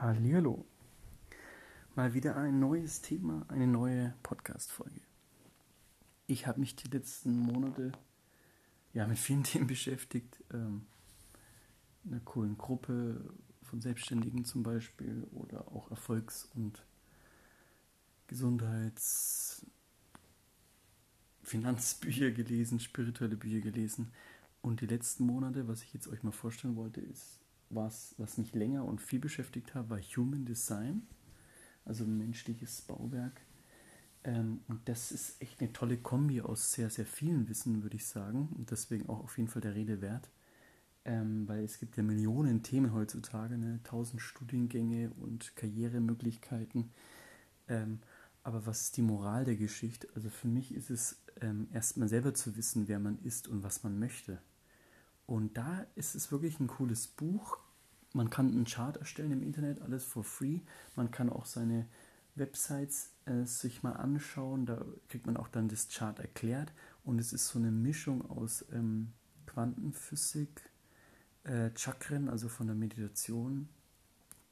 Hallihallo. Mal wieder ein neues Thema, eine neue Podcast-Folge. Ich habe mich die letzten Monate ja, mit vielen Themen beschäftigt. Ähm, einer coolen Gruppe von Selbstständigen zum Beispiel oder auch Erfolgs- und Gesundheits-, Finanzbücher gelesen, spirituelle Bücher gelesen. Und die letzten Monate, was ich jetzt euch mal vorstellen wollte, ist was, was mich länger und viel beschäftigt hat, war Human Design, also menschliches Bauwerk. Ähm, und das ist echt eine tolle Kombi aus sehr, sehr vielen Wissen, würde ich sagen. Und deswegen auch auf jeden Fall der Rede wert. Ähm, weil es gibt ja Millionen Themen heutzutage, ne? tausend Studiengänge und Karrieremöglichkeiten. Ähm, aber was ist die Moral der Geschichte? Also für mich ist es erstmal selber zu wissen, wer man ist und was man möchte. Und da ist es wirklich ein cooles Buch. Man kann einen Chart erstellen im Internet, alles for free. Man kann auch seine Websites äh, sich mal anschauen. Da kriegt man auch dann das Chart erklärt. Und es ist so eine Mischung aus ähm, Quantenphysik, äh, Chakren, also von der Meditation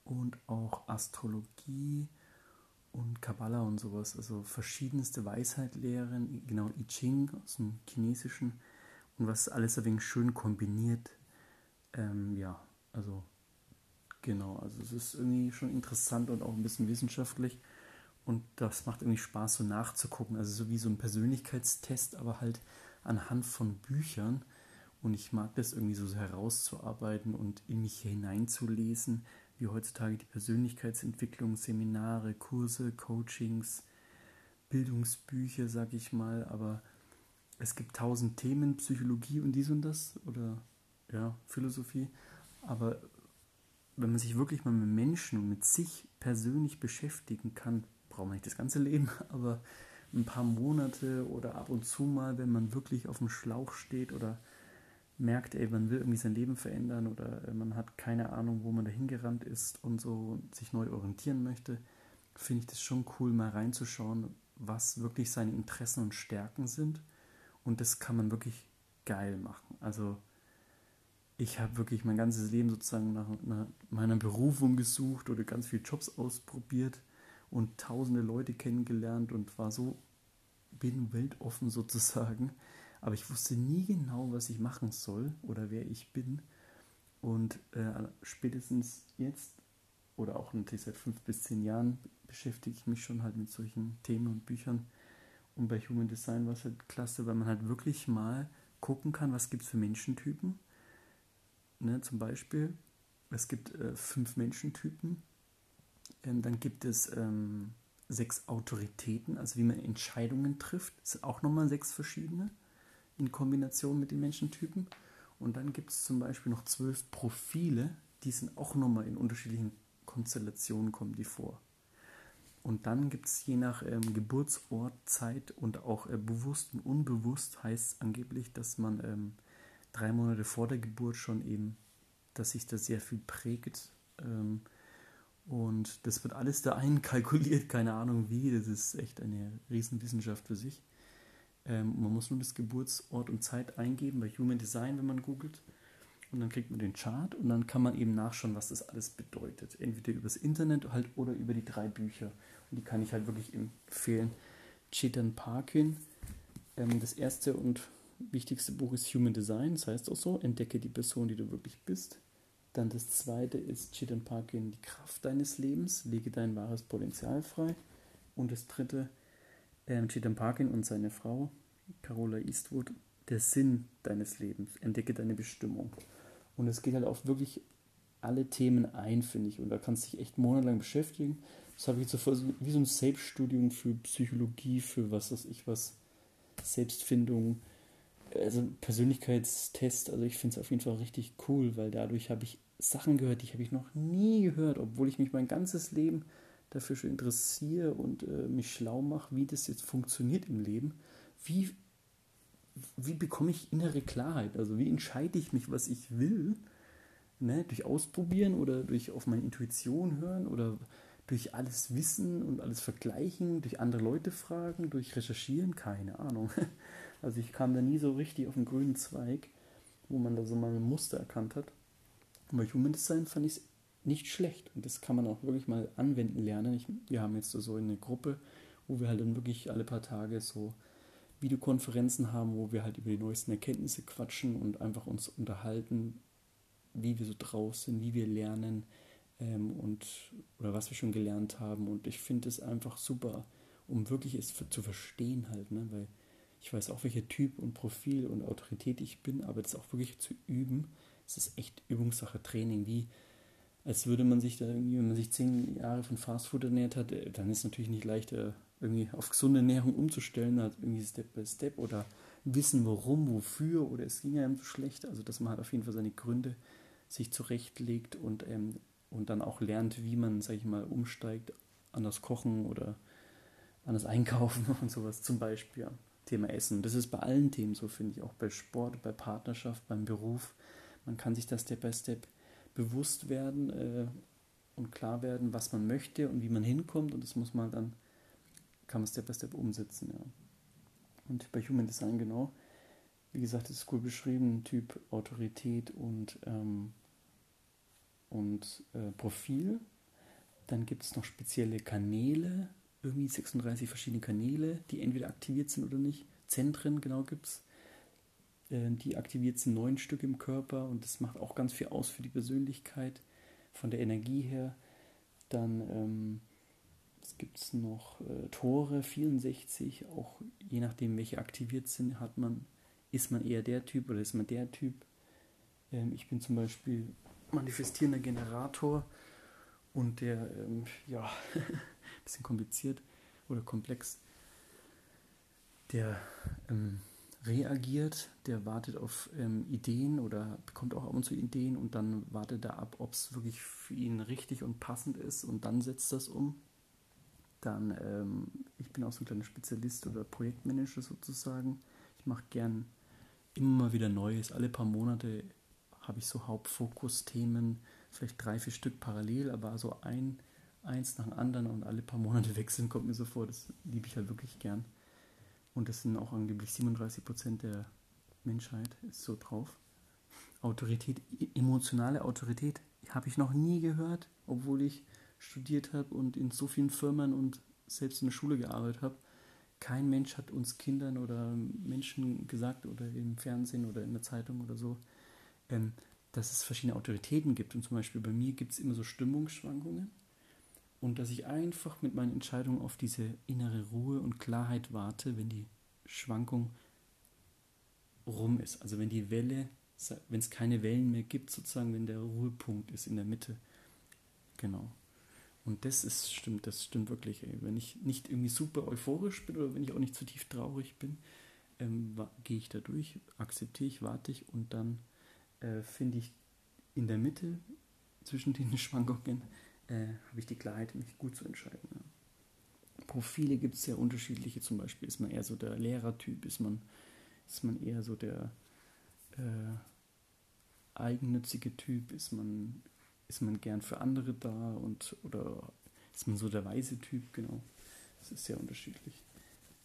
und auch Astrologie und Kabbalah und sowas. Also verschiedenste Weisheitlehren, genau I Ching aus dem Chinesischen und was alles ein wenig schön kombiniert. Ähm, ja, also genau, also es ist irgendwie schon interessant und auch ein bisschen wissenschaftlich. Und das macht irgendwie Spaß so nachzugucken, also so wie so ein Persönlichkeitstest, aber halt anhand von Büchern. Und ich mag das irgendwie so herauszuarbeiten und in mich hineinzulesen, wie heutzutage die Persönlichkeitsentwicklung, Seminare, Kurse, Coachings, Bildungsbücher, sag ich mal, aber es gibt tausend Themen, Psychologie und dies und das oder ja, Philosophie, aber wenn man sich wirklich mal mit Menschen und mit sich persönlich beschäftigen kann, braucht man nicht das ganze Leben, aber ein paar Monate oder ab und zu mal, wenn man wirklich auf dem Schlauch steht oder merkt, ey, man will irgendwie sein Leben verändern oder äh, man hat keine Ahnung, wo man dahin gerannt ist und so sich neu orientieren möchte, finde ich das schon cool, mal reinzuschauen, was wirklich seine Interessen und Stärken sind und das kann man wirklich geil machen. Also ich habe wirklich mein ganzes Leben sozusagen nach, nach, meiner Berufung gesucht oder ganz viele Jobs ausprobiert und tausende Leute kennengelernt und war so, bin weltoffen sozusagen. Aber ich wusste nie genau, was ich machen soll oder wer ich bin. Und äh, spätestens jetzt oder auch natürlich seit fünf bis zehn Jahren beschäftige ich mich schon halt mit solchen Themen und Büchern und bei Human Design war es halt klasse, weil man halt wirklich mal gucken kann, was gibt es für Menschentypen. Ne, zum Beispiel, es gibt äh, fünf Menschentypen. Ähm, dann gibt es ähm, sechs Autoritäten, also wie man Entscheidungen trifft. Das sind auch nochmal sechs verschiedene in Kombination mit den Menschentypen. Und dann gibt es zum Beispiel noch zwölf Profile, die sind auch nochmal in unterschiedlichen Konstellationen kommen die vor. Und dann gibt es je nach ähm, Geburtsort, Zeit und auch äh, bewusst und unbewusst heißt angeblich, dass man ähm, drei Monate vor der Geburt schon eben, dass sich da sehr viel prägt. Ähm, und das wird alles da einkalkuliert, keine Ahnung wie. Das ist echt eine Riesenwissenschaft für sich. Ähm, man muss nur das Geburtsort und Zeit eingeben bei Human Design, wenn man googelt. Und dann kriegt man den Chart und dann kann man eben nachschauen, was das alles bedeutet. Entweder übers Internet halt oder über die drei Bücher. Die kann ich halt wirklich empfehlen. Chetan Parkin. Ähm, das erste und wichtigste Buch ist Human Design, das heißt auch so, entdecke die Person, die du wirklich bist. Dann das zweite ist Chetan Parkin, die Kraft deines Lebens, lege dein wahres Potenzial frei. Und das dritte, ähm, Chetan Parkin und seine Frau, Carola Eastwood, der Sinn deines Lebens, entdecke deine Bestimmung. Und es geht halt auch wirklich alle Themen ein, finde ich. Und da kannst du dich echt monatelang beschäftigen. Das habe ich jetzt so wie so ein Selbststudium für Psychologie, für was weiß ich was, Selbstfindung, also Persönlichkeitstest. Also ich finde es auf jeden Fall richtig cool, weil dadurch habe ich Sachen gehört, die habe ich noch nie gehört, obwohl ich mich mein ganzes Leben dafür schon interessiere und äh, mich schlau mache, wie das jetzt funktioniert im Leben. Wie, wie bekomme ich innere Klarheit? Also wie entscheide ich mich, was ich will? Ne? Durch Ausprobieren oder durch auf meine Intuition hören oder durch alles Wissen und alles Vergleichen, durch andere Leute fragen, durch Recherchieren, keine Ahnung. Also ich kam da nie so richtig auf den grünen Zweig, wo man da so mal ein Muster erkannt hat. Bei Human Design fand ich nicht schlecht. Und das kann man auch wirklich mal anwenden lernen. Ich, wir haben jetzt so eine Gruppe, wo wir halt dann wirklich alle paar Tage so Videokonferenzen haben, wo wir halt über die neuesten Erkenntnisse quatschen und einfach uns unterhalten, wie wir so draus sind, wie wir lernen ähm, und oder was wir schon gelernt haben. Und ich finde es einfach super, um wirklich es zu verstehen halt, ne? weil ich weiß auch, welcher Typ und Profil und Autorität ich bin, aber das auch wirklich zu üben, das ist echt Übungssache, Training, wie als würde man sich da irgendwie, wenn man sich zehn Jahre von Fastfood ernährt hat, äh, dann ist es natürlich nicht leicht, äh, irgendwie auf gesunde Ernährung umzustellen, halt irgendwie Step by Step oder wissen, warum, wofür oder es ging einem so schlecht. Also, dass man halt auf jeden Fall seine Gründe sich zurechtlegt und, ähm, und dann auch lernt, wie man, sag ich mal, umsteigt an das Kochen oder an das Einkaufen und sowas zum Beispiel. Thema Essen. Das ist bei allen Themen so, finde ich, auch bei Sport, bei Partnerschaft, beim Beruf. Man kann sich das Step by Step bewusst werden äh, und klar werden, was man möchte und wie man hinkommt und das muss man dann, kann man Step by Step umsetzen, ja. Und bei Human Design genau, wie gesagt, das ist cool beschrieben, Typ Autorität und, ähm, und äh, Profil. Dann gibt es noch spezielle Kanäle, irgendwie 36 verschiedene Kanäle, die entweder aktiviert sind oder nicht. Zentren, genau gibt es. Äh, die aktiviert sind neun Stück im Körper und das macht auch ganz viel aus für die Persönlichkeit, von der Energie her. Dann ähm, gibt es noch äh, Tore, 64, auch je nachdem, welche aktiviert sind, hat man, ist man eher der Typ oder ist man der Typ. Ähm, ich bin zum Beispiel manifestierender Generator und der, ähm, ja, bisschen kompliziert oder komplex, der ähm, reagiert, der wartet auf ähm, Ideen oder bekommt auch ab und zu Ideen und dann wartet er ab, ob es wirklich für ihn richtig und passend ist und dann setzt das um. Dann, ähm, ich bin auch so ein kleiner Spezialist oder Projektmanager sozusagen. Ich mache gern immer wieder Neues. Alle paar Monate habe ich so Hauptfokusthemen, vielleicht drei, vier Stück parallel, aber so ein, eins nach dem anderen und alle paar Monate wechseln, kommt mir so vor. Das liebe ich halt wirklich gern. Und das sind auch angeblich 37 Prozent der Menschheit, ist so drauf. Autorität, emotionale Autorität, habe ich noch nie gehört, obwohl ich studiert habe und in so vielen Firmen und selbst in der Schule gearbeitet habe. Kein Mensch hat uns Kindern oder Menschen gesagt oder im Fernsehen oder in der Zeitung oder so, ähm, dass es verschiedene Autoritäten gibt. Und zum Beispiel bei mir gibt es immer so Stimmungsschwankungen. Und dass ich einfach mit meinen Entscheidungen auf diese innere Ruhe und Klarheit warte, wenn die Schwankung rum ist. Also wenn die Welle, wenn es keine Wellen mehr gibt, sozusagen, wenn der Ruhepunkt ist in der Mitte. Genau. Und das ist, stimmt, das stimmt wirklich. Ey. Wenn ich nicht irgendwie super euphorisch bin oder wenn ich auch nicht zu tief traurig bin, ähm, gehe ich da durch, akzeptiere ich, warte ich und dann äh, finde ich in der Mitte zwischen den Schwankungen äh, habe ich die Klarheit, mich gut zu entscheiden. Ja. Profile gibt es sehr unterschiedliche. Zum Beispiel ist man eher so der Lehrertyp, ist man, ist man eher so der äh, eigennützige Typ, ist man, ist man gern für andere da und oder ist man so der weise Typ, genau. Das ist sehr unterschiedlich.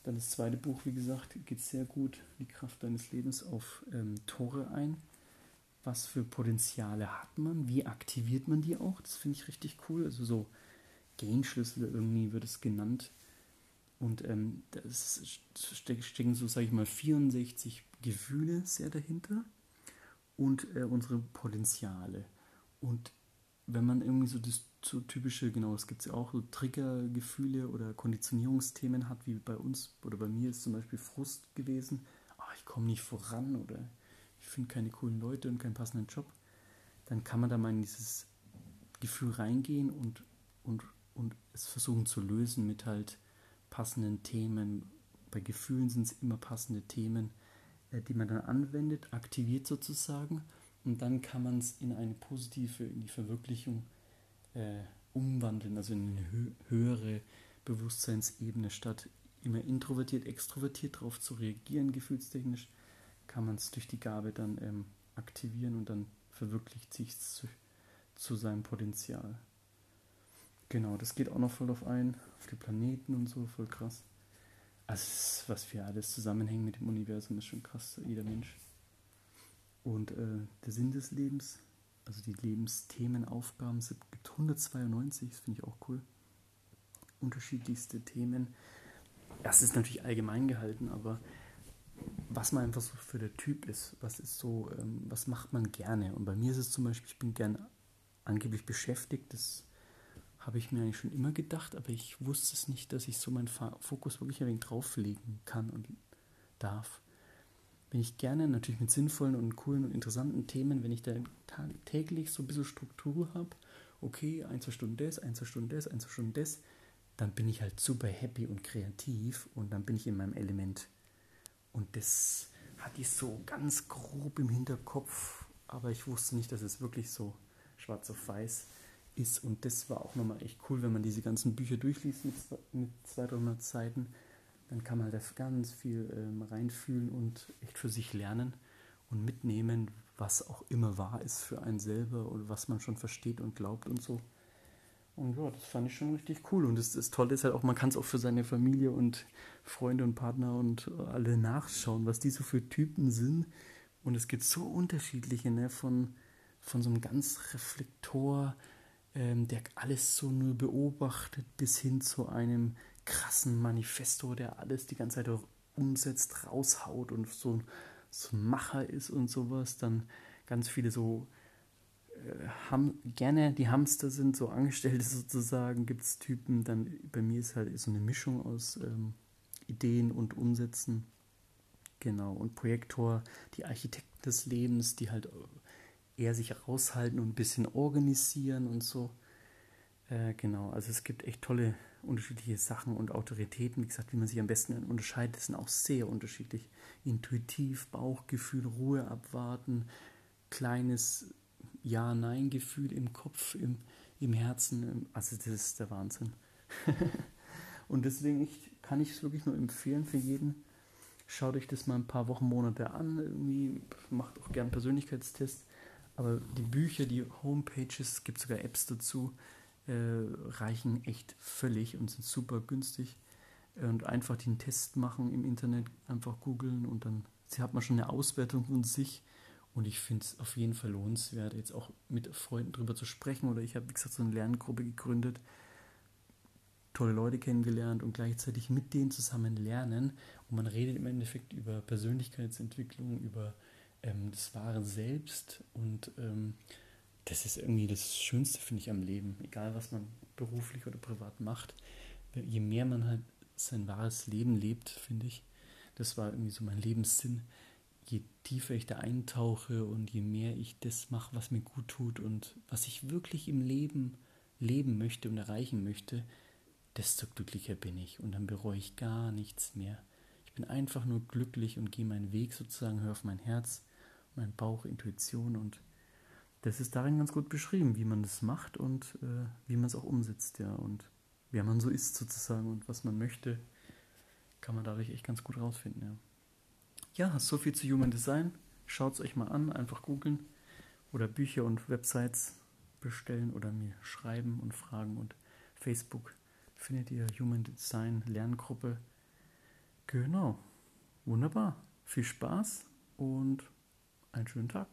Dann das zweite Buch, wie gesagt, geht sehr gut, die Kraft deines Lebens, auf ähm, Tore ein was für Potenziale hat man, wie aktiviert man die auch. Das finde ich richtig cool. Also so Gain-Schlüssel irgendwie wird es genannt. Und ähm, da stecken so, sage ich mal, 64 Gefühle sehr dahinter und äh, unsere Potenziale. Und wenn man irgendwie so das so typische, genau, es gibt ja auch so Triggergefühle oder Konditionierungsthemen hat, wie bei uns oder bei mir ist zum Beispiel Frust gewesen, oh, ich komme nicht voran oder ich finde keine coolen Leute und keinen passenden Job, dann kann man da mal in dieses Gefühl reingehen und, und, und es versuchen zu lösen mit halt passenden Themen. Bei Gefühlen sind es immer passende Themen, äh, die man dann anwendet, aktiviert sozusagen und dann kann man es in eine positive, in die Verwirklichung äh, umwandeln, also in eine hö höhere Bewusstseinsebene, statt immer introvertiert, extrovertiert darauf zu reagieren, gefühlstechnisch, kann man es durch die Gabe dann ähm, aktivieren und dann verwirklicht sich zu, zu seinem Potenzial. Genau, das geht auch noch voll auf ein, auf die Planeten und so, voll krass. Also, was wir alles zusammenhängen mit dem Universum, ist schon krass, jeder Mensch. Und äh, der Sinn des Lebens, also die Lebensthemenaufgaben. Es gibt 192, das finde ich auch cool. Unterschiedlichste Themen. Das ist natürlich allgemein gehalten, aber was man einfach so für der Typ ist, was ist so, ähm, was macht man gerne? Und bei mir ist es zum Beispiel, ich bin gern angeblich beschäftigt, das habe ich mir eigentlich schon immer gedacht, aber ich wusste es nicht, dass ich so meinen Fokus wirklich ein wenig drauflegen kann und darf. Bin ich gerne natürlich mit sinnvollen und coolen und interessanten Themen, wenn ich da täglich so ein bisschen Struktur habe, okay, ein, zwei Stunden das, ein, zwei Stunden das, ein, zwei Stunden das, dann bin ich halt super happy und kreativ und dann bin ich in meinem Element. Und das hatte ich so ganz grob im Hinterkopf, aber ich wusste nicht, dass es wirklich so schwarz auf weiß ist. Und das war auch nochmal echt cool, wenn man diese ganzen Bücher durchliest mit, mit 200, 300 Seiten. Dann kann man da ganz viel ähm, reinfühlen und echt für sich lernen und mitnehmen, was auch immer wahr ist für einen selber oder was man schon versteht und glaubt und so. Und ja, das fand ich schon richtig cool. Und das, das Tolle ist halt auch, man kann es auch für seine Familie und Freunde und Partner und alle nachschauen, was die so für Typen sind. Und es gibt so unterschiedliche, ne? von, von so einem ganz Reflektor, ähm, der alles so nur beobachtet, bis hin zu einem krassen Manifesto, der alles die ganze Zeit auch umsetzt, raushaut und so, so ein Macher ist und sowas. Dann ganz viele so äh, ham, gerne die Hamster sind, so Angestellte sozusagen, gibt es Typen. Dann bei mir ist halt so eine Mischung aus ähm, Ideen und Umsetzen. Genau, und Projektor, die Architekten des Lebens, die halt eher sich raushalten und ein bisschen organisieren und so. Äh, genau, also es gibt echt tolle unterschiedliche Sachen und Autoritäten. Wie gesagt, wie man sich am besten unterscheidet, sind auch sehr unterschiedlich. Intuitiv, Bauchgefühl, Ruhe abwarten, kleines ja-Nein-Gefühl im Kopf, im, im Herzen. Also das ist der Wahnsinn. und deswegen ich, kann ich es wirklich nur empfehlen für jeden. Schaut euch das mal ein paar Wochen, Monate an. Irgendwie macht auch gern Persönlichkeitstest. Aber die Bücher, die Homepages, es gibt sogar Apps dazu, äh, reichen echt völlig und sind super günstig. Und einfach den Test machen im Internet, einfach googeln und dann hat man schon eine Auswertung von sich und ich finde es auf jeden Fall lohnenswert, jetzt auch mit Freunden drüber zu sprechen. Oder ich habe, wie gesagt, so eine Lerngruppe gegründet, tolle Leute kennengelernt und gleichzeitig mit denen zusammen lernen. Und man redet im Endeffekt über Persönlichkeitsentwicklung, über ähm, das wahre Selbst. Und ähm, das ist irgendwie das Schönste, finde ich, am Leben. Egal, was man beruflich oder privat macht. Je mehr man halt sein wahres Leben lebt, finde ich, das war irgendwie so mein Lebenssinn, je tiefer ich da eintauche und je mehr ich das mache, was mir gut tut und was ich wirklich im Leben leben möchte und erreichen möchte, desto glücklicher bin ich und dann bereue ich gar nichts mehr. Ich bin einfach nur glücklich und gehe meinen Weg sozusagen, höre auf mein Herz, mein Bauch, Intuition und das ist darin ganz gut beschrieben, wie man das macht und äh, wie man es auch umsetzt, ja. Und wer man so ist sozusagen und was man möchte, kann man dadurch echt ganz gut rausfinden, ja ja, so viel zu Human Design. Schaut es euch mal an, einfach googeln oder Bücher und Websites bestellen oder mir schreiben und fragen. Und Facebook findet ihr Human Design Lerngruppe. Genau. Wunderbar. Viel Spaß und einen schönen Tag.